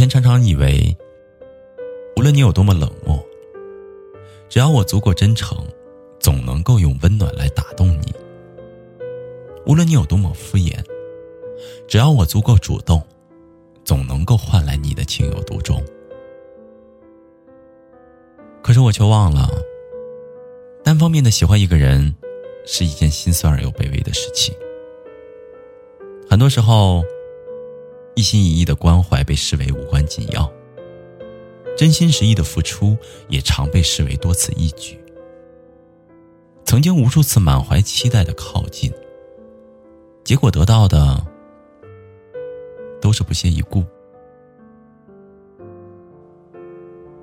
前常常以为，无论你有多么冷漠，只要我足够真诚，总能够用温暖来打动你；无论你有多么敷衍，只要我足够主动，总能够换来你的情有独钟。可是我却忘了，单方面的喜欢一个人，是一件心酸而又卑微的事情。很多时候。一心一意的关怀被视为无关紧要，真心实意的付出也常被视为多此一举。曾经无数次满怀期待的靠近，结果得到的都是不屑一顾。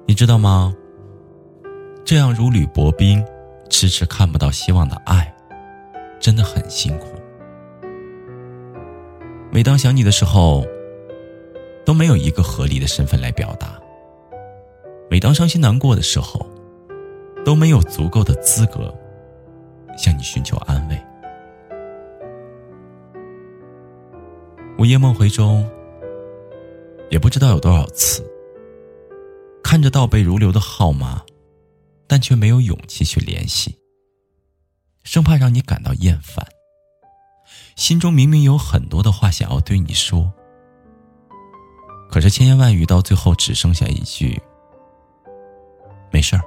你知道吗？这样如履薄冰、迟迟看不到希望的爱，真的很辛苦。每当想你的时候，都没有一个合理的身份来表达。每当伤心难过的时候，都没有足够的资格向你寻求安慰。午夜梦回中，也不知道有多少次，看着倒背如流的号码，但却没有勇气去联系，生怕让你感到厌烦。心中明明有很多的话想要对你说。可是千言万语到最后只剩下一句：“没事儿，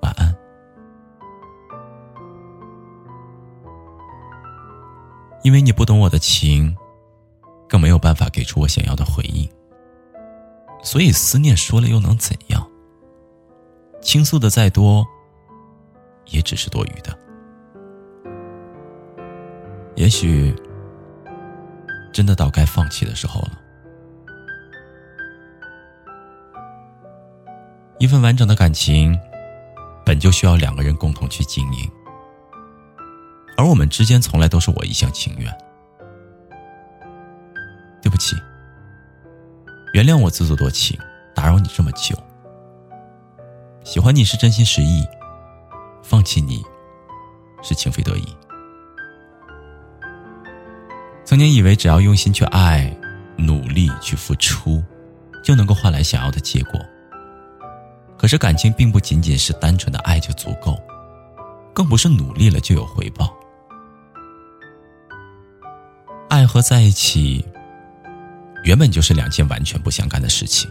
晚安。”因为你不懂我的情，更没有办法给出我想要的回应，所以思念说了又能怎样？倾诉的再多，也只是多余的。也许，真的到该放弃的时候了。一份完整的感情，本就需要两个人共同去经营，而我们之间从来都是我一厢情愿。对不起，原谅我自作多情，打扰你这么久。喜欢你是真心实意，放弃你是情非得已。曾经以为只要用心去爱，努力去付出，就能够换来想要的结果。可是感情并不仅仅是单纯的爱就足够，更不是努力了就有回报。爱和在一起，原本就是两件完全不相干的事情。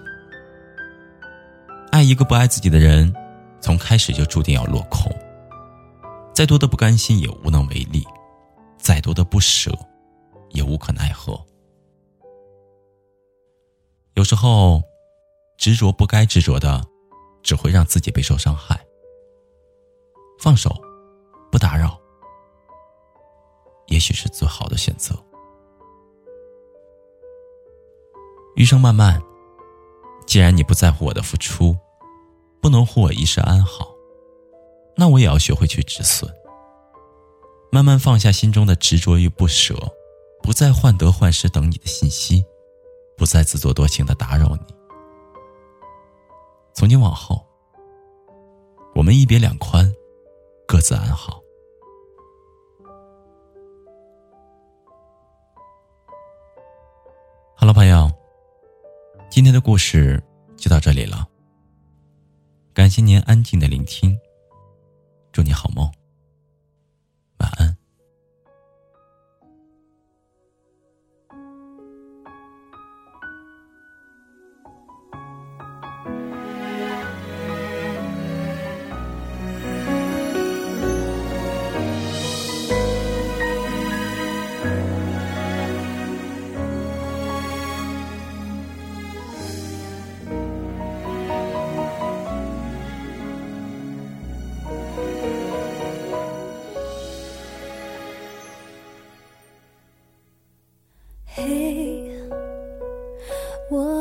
爱一个不爱自己的人，从开始就注定要落空。再多的不甘心也无能为力，再多的不舍，也无可奈何。有时候，执着不该执着的。只会让自己备受伤害。放手，不打扰，也许是最好的选择。余生漫漫，既然你不在乎我的付出，不能护我一世安好，那我也要学会去止损，慢慢放下心中的执着与不舍，不再患得患失等你的信息，不再自作多情的打扰你。从今往后，我们一别两宽，各自安好。好了，朋友，今天的故事就到这里了。感谢您安静的聆听，祝你好梦。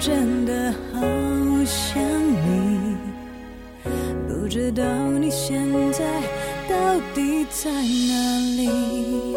真的好想你，不知道你现在到底在哪里。